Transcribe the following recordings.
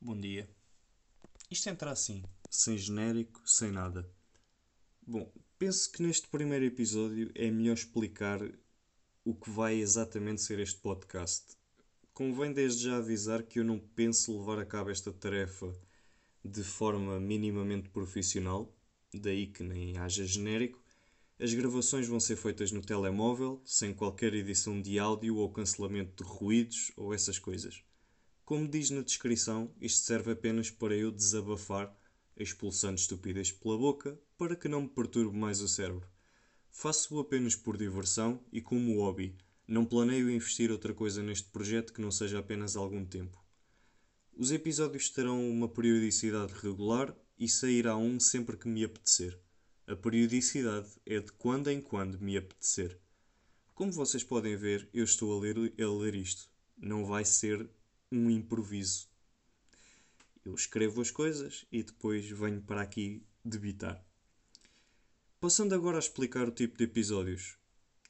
Bom dia. Isto entra assim, sem genérico, sem nada. Bom, penso que neste primeiro episódio é melhor explicar o que vai exatamente ser este podcast. Convém desde já avisar que eu não penso levar a cabo esta tarefa de forma minimamente profissional, daí que nem haja genérico. As gravações vão ser feitas no telemóvel, sem qualquer edição de áudio ou cancelamento de ruídos ou essas coisas. Como diz na descrição, isto serve apenas para eu desabafar, expulsando estupidez pela boca, para que não me perturbe mais o cérebro. Faço-o apenas por diversão e como hobby. Não planeio investir outra coisa neste projeto que não seja apenas algum tempo. Os episódios terão uma periodicidade regular e sairá um sempre que me apetecer. A periodicidade é de quando em quando me apetecer. Como vocês podem ver, eu estou a ler, a ler isto. Não vai ser um improviso. Eu escrevo as coisas e depois venho para aqui debitar. Passando agora a explicar o tipo de episódios.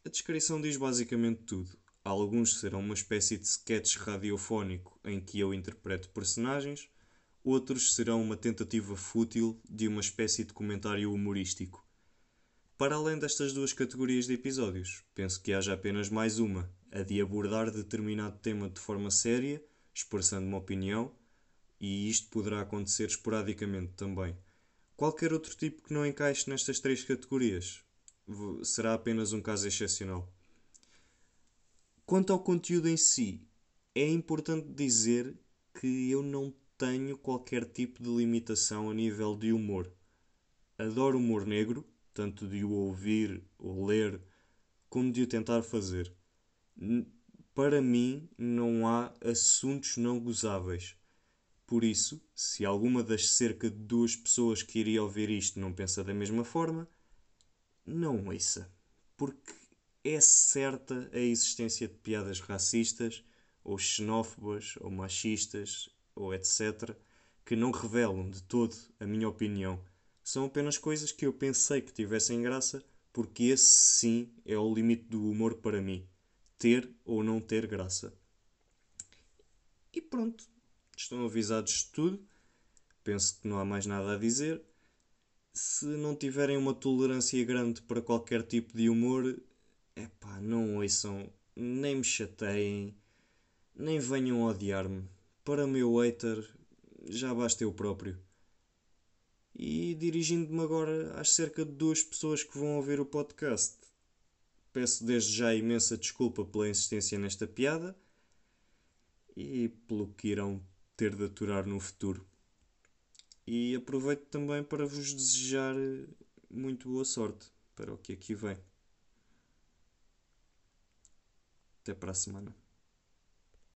A descrição diz basicamente tudo. Alguns serão uma espécie de sketch radiofónico em que eu interpreto personagens, outros serão uma tentativa fútil de uma espécie de comentário humorístico. Para além destas duas categorias de episódios, penso que haja apenas mais uma, a de abordar determinado tema de forma séria expressando uma opinião, e isto poderá acontecer esporadicamente também. Qualquer outro tipo que não encaixe nestas três categorias será apenas um caso excepcional. Quanto ao conteúdo em si, é importante dizer que eu não tenho qualquer tipo de limitação a nível de humor. Adoro humor negro, tanto de o ouvir ou ler, como de o tentar fazer para mim não há assuntos não gozáveis. Por isso, se alguma das cerca de duas pessoas que iria ouvir isto não pensa da mesma forma, não ouça, porque é certa a existência de piadas racistas, ou xenófobas, ou machistas, ou etc., que não revelam de todo a minha opinião. São apenas coisas que eu pensei que tivessem graça, porque esse sim é o limite do humor para mim ter ou não ter graça. E pronto, estão avisados de tudo. Penso que não há mais nada a dizer. Se não tiverem uma tolerância grande para qualquer tipo de humor, epá, não ouçam, nem me chateiem, nem venham odiar-me. Para meu hater, já basta eu próprio. E dirigindo-me agora às cerca de duas pessoas que vão ouvir o podcast Peço desde já imensa desculpa pela insistência nesta piada e pelo que irão ter de aturar no futuro. E aproveito também para vos desejar muito boa sorte para o que aqui vem. Até para a semana.